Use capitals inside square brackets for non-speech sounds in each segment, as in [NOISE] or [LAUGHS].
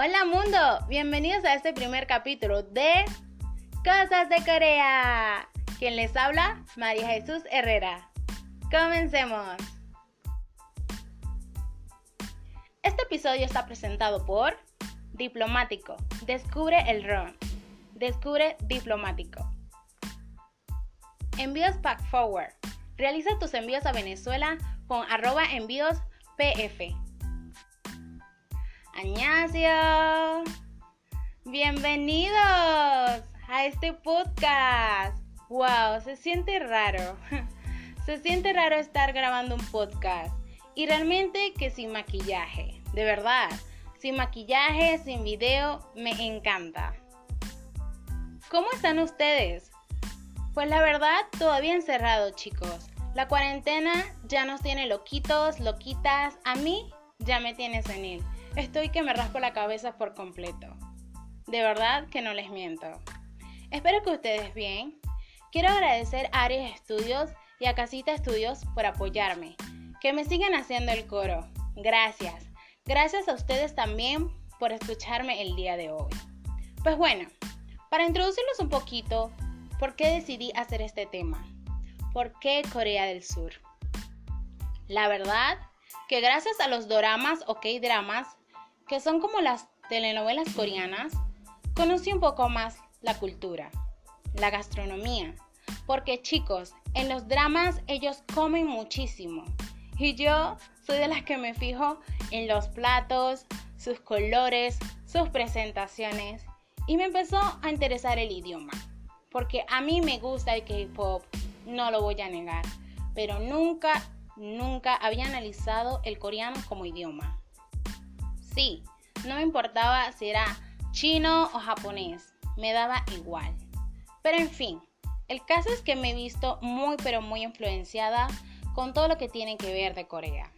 Hola mundo, bienvenidos a este primer capítulo de Cosas de Corea. Quien les habla, María Jesús Herrera. Comencemos. Este episodio está presentado por Diplomático. Descubre el RON. Descubre Diplomático. Envíos Pack Forward. Realiza tus envíos a Venezuela con arroba envíos pf. Añasio. Bienvenidos a este podcast. Wow, se siente raro. [LAUGHS] Se siente raro estar grabando un podcast. Y realmente que sin maquillaje. De verdad. Sin maquillaje, sin video, me encanta. ¿Cómo están ustedes? Pues la verdad, todavía encerrado, chicos. La cuarentena ya nos tiene loquitos, loquitas. A mí ya me tiene senil. Estoy que me raspo la cabeza por completo. De verdad que no les miento. Espero que ustedes bien. Quiero agradecer a Aries Estudios y a Casita Estudios por apoyarme. Que me sigan haciendo el coro. Gracias. Gracias a ustedes también por escucharme el día de hoy. Pues bueno, para introducirlos un poquito, ¿por qué decidí hacer este tema? ¿Por qué Corea del Sur? La verdad que gracias a los doramas o K-dramas que son como las telenovelas coreanas, conocí un poco más la cultura, la gastronomía, porque chicos, en los dramas ellos comen muchísimo y yo soy de las que me fijo en los platos, sus colores, sus presentaciones y me empezó a interesar el idioma, porque a mí me gusta el K-pop, no lo voy a negar, pero nunca, nunca había analizado el coreano como idioma. Sí, no me importaba si era chino o japonés, me daba igual. Pero en fin, el caso es que me he visto muy pero muy influenciada con todo lo que tiene que ver de Corea.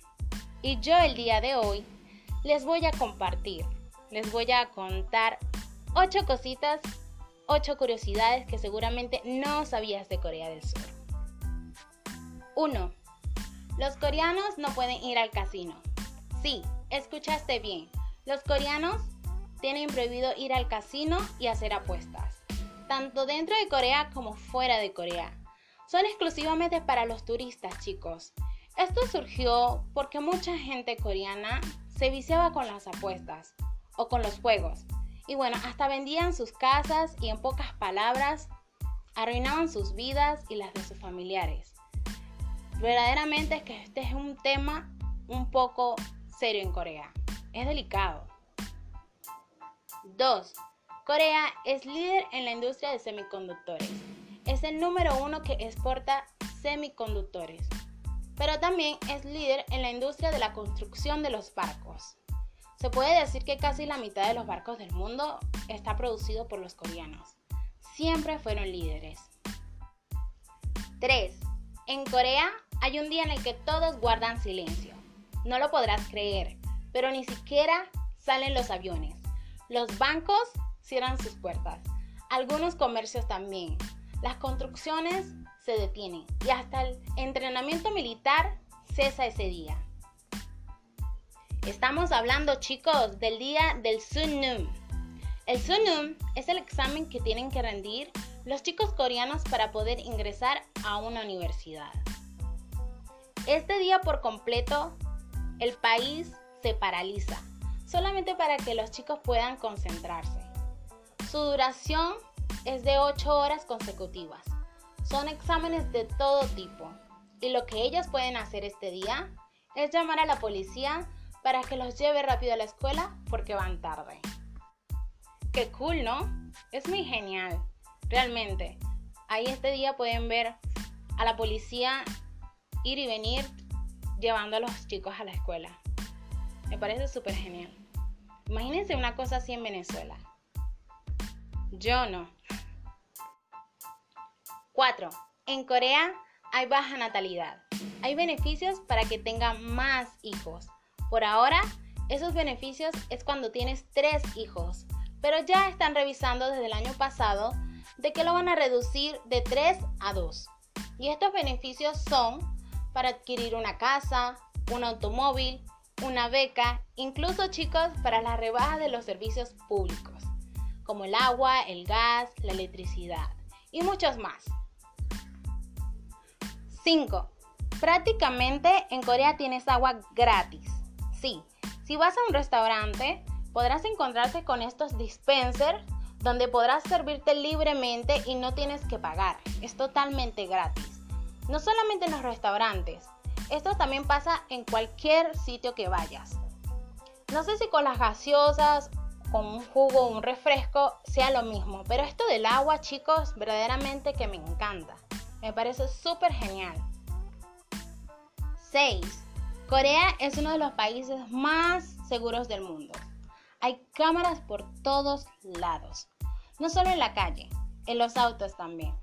Y yo el día de hoy les voy a compartir, les voy a contar ocho cositas, ocho curiosidades que seguramente no sabías de Corea del Sur. 1. Los coreanos no pueden ir al casino. Sí, Escuchaste bien, los coreanos tienen prohibido ir al casino y hacer apuestas, tanto dentro de Corea como fuera de Corea. Son exclusivamente para los turistas, chicos. Esto surgió porque mucha gente coreana se viciaba con las apuestas o con los juegos. Y bueno, hasta vendían sus casas y en pocas palabras arruinaban sus vidas y las de sus familiares. Verdaderamente es que este es un tema un poco serio en Corea. Es delicado. 2. Corea es líder en la industria de semiconductores. Es el número uno que exporta semiconductores. Pero también es líder en la industria de la construcción de los barcos. Se puede decir que casi la mitad de los barcos del mundo está producido por los coreanos. Siempre fueron líderes. 3. En Corea hay un día en el que todos guardan silencio. No lo podrás creer, pero ni siquiera salen los aviones. Los bancos cierran sus puertas. Algunos comercios también. Las construcciones se detienen y hasta el entrenamiento militar cesa ese día. Estamos hablando, chicos, del día del Sunnum. El Sunnum es el examen que tienen que rendir los chicos coreanos para poder ingresar a una universidad. Este día por completo el país se paraliza, solamente para que los chicos puedan concentrarse. Su duración es de 8 horas consecutivas. Son exámenes de todo tipo. Y lo que ellos pueden hacer este día es llamar a la policía para que los lleve rápido a la escuela porque van tarde. Qué cool, ¿no? Es muy genial. Realmente. Ahí este día pueden ver a la policía ir y venir llevando a los chicos a la escuela. Me parece súper genial. Imagínense una cosa así en Venezuela. Yo no. 4. En Corea hay baja natalidad. Hay beneficios para que tengan más hijos. Por ahora, esos beneficios es cuando tienes tres hijos. Pero ya están revisando desde el año pasado de que lo van a reducir de 3 a 2. Y estos beneficios son para adquirir una casa, un automóvil, una beca, incluso chicos para la rebaja de los servicios públicos, como el agua, el gas, la electricidad y muchos más. 5. Prácticamente en Corea tienes agua gratis. Sí, si vas a un restaurante, podrás encontrarte con estos dispensers donde podrás servirte libremente y no tienes que pagar. Es totalmente gratis. No solamente en los restaurantes, esto también pasa en cualquier sitio que vayas. No sé si con las gaseosas, con un jugo un refresco sea lo mismo, pero esto del agua, chicos, verdaderamente que me encanta. Me parece súper genial. 6. Corea es uno de los países más seguros del mundo. Hay cámaras por todos lados. No solo en la calle, en los autos también.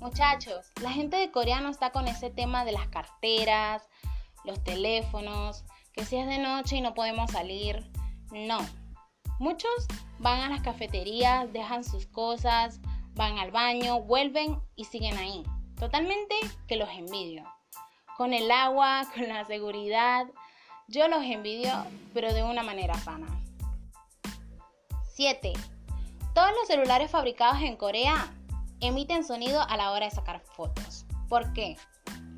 Muchachos, la gente de Corea no está con ese tema de las carteras, los teléfonos, que si es de noche y no podemos salir. No. Muchos van a las cafeterías, dejan sus cosas, van al baño, vuelven y siguen ahí. Totalmente que los envidio. Con el agua, [LAUGHS] con la seguridad, yo los envidio, pero de una manera sana. 7. Todos los celulares fabricados en Corea emiten sonido a la hora de sacar fotos. ¿Por qué?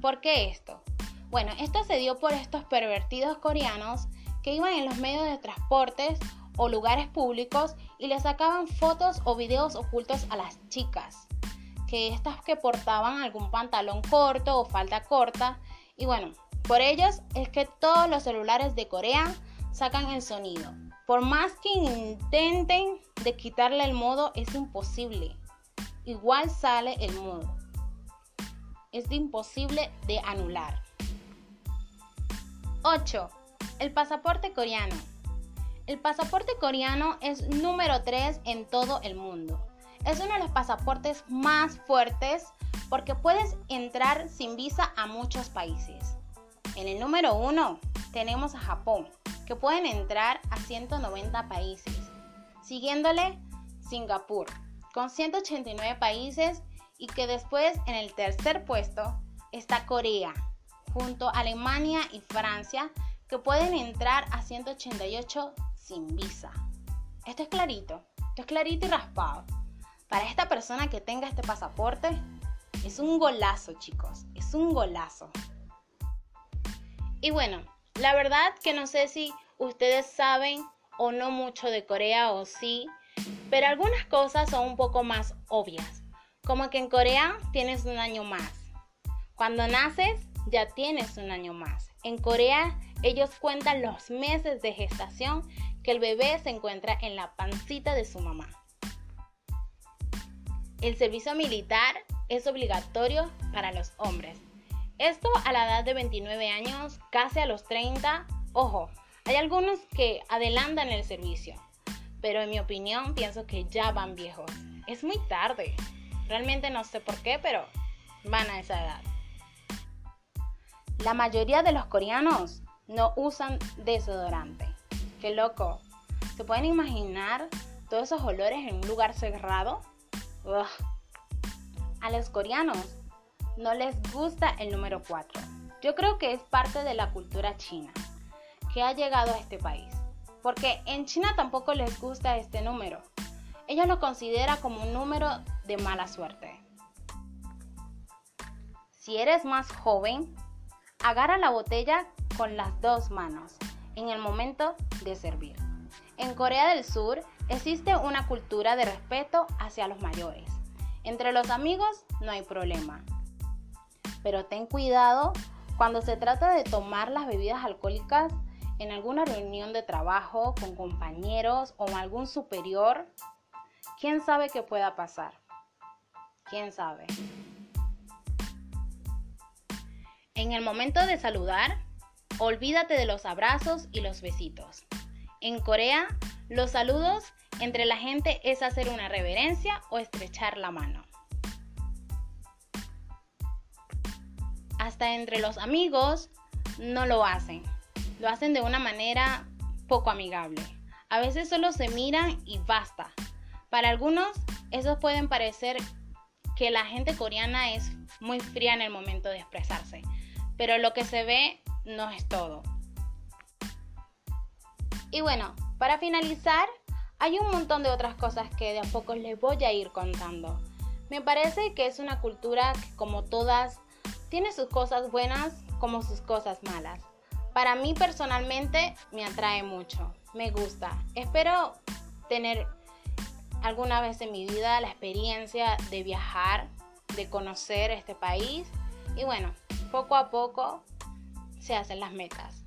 ¿Por qué esto? Bueno, esto se dio por estos pervertidos coreanos que iban en los medios de transportes o lugares públicos y le sacaban fotos o videos ocultos a las chicas. Que estas que portaban algún pantalón corto o falda corta. Y bueno, por ellos es que todos los celulares de Corea sacan el sonido. Por más que intenten de quitarle el modo, es imposible. Igual sale el modo. Es imposible de anular. 8. El pasaporte coreano. El pasaporte coreano es número 3 en todo el mundo. Es uno de los pasaportes más fuertes porque puedes entrar sin visa a muchos países. En el número 1 tenemos a Japón, que pueden entrar a 190 países. Siguiéndole Singapur, con 189 países y que después en el tercer puesto está Corea, junto a Alemania y Francia, que pueden entrar a 188 sin visa. Esto es clarito, esto es clarito y raspado. Para esta persona que tenga este pasaporte, es un golazo, chicos, es un golazo. Y bueno, la verdad que no sé si ustedes saben o no mucho de Corea o sí, pero algunas cosas son un poco más obvias, como que en Corea tienes un año más. Cuando naces ya tienes un año más. En Corea ellos cuentan los meses de gestación que el bebé se encuentra en la pancita de su mamá. El servicio militar es obligatorio para los hombres esto a la edad de 29 años, casi a los 30. Ojo, hay algunos que adelantan el servicio, pero en mi opinión pienso que ya van viejos. Es muy tarde. Realmente no sé por qué, pero van a esa edad. La mayoría de los coreanos no usan desodorante. Qué loco. ¿Se pueden imaginar todos esos olores en un lugar cerrado? A los coreanos no les gusta el número 4. Yo creo que es parte de la cultura china que ha llegado a este país. Porque en China tampoco les gusta este número. Ellos lo consideran como un número de mala suerte. Si eres más joven, agarra la botella con las dos manos en el momento de servir. En Corea del Sur existe una cultura de respeto hacia los mayores. Entre los amigos no hay problema pero ten cuidado cuando se trata de tomar las bebidas alcohólicas en alguna reunión de trabajo con compañeros o algún superior. ¿Quién sabe qué pueda pasar? ¿Quién sabe? En el momento de saludar, olvídate de los abrazos y los besitos. En Corea, los saludos entre la gente es hacer una reverencia o estrechar la mano. hasta entre los amigos no lo hacen. Lo hacen de una manera poco amigable. A veces solo se miran y basta. Para algunos, eso pueden parecer que la gente coreana es muy fría en el momento de expresarse, pero lo que se ve no es todo. Y bueno, para finalizar, hay un montón de otras cosas que de a poco les voy a ir contando. Me parece que es una cultura que como todas tiene sus cosas buenas como sus cosas malas. Para mí personalmente me atrae mucho, me gusta. Espero tener alguna vez en mi vida la experiencia de viajar, de conocer este país y bueno, poco a poco se hacen las metas.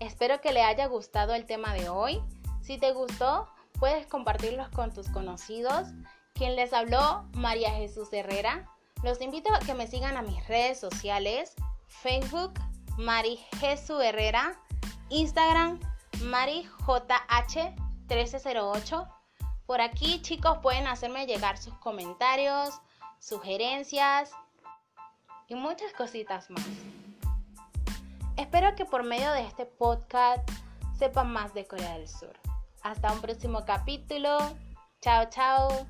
Espero que le haya gustado el tema de hoy. Si te gustó, puedes compartirlos con tus conocidos. Quien les habló, María Jesús Herrera. Los invito a que me sigan a mis redes sociales, Facebook, Mari Jesús Herrera, Instagram, MariJH1308. Por aquí, chicos, pueden hacerme llegar sus comentarios, sugerencias y muchas cositas más. Espero que por medio de este podcast sepan más de Corea del Sur. Hasta un próximo capítulo. Chao, chao.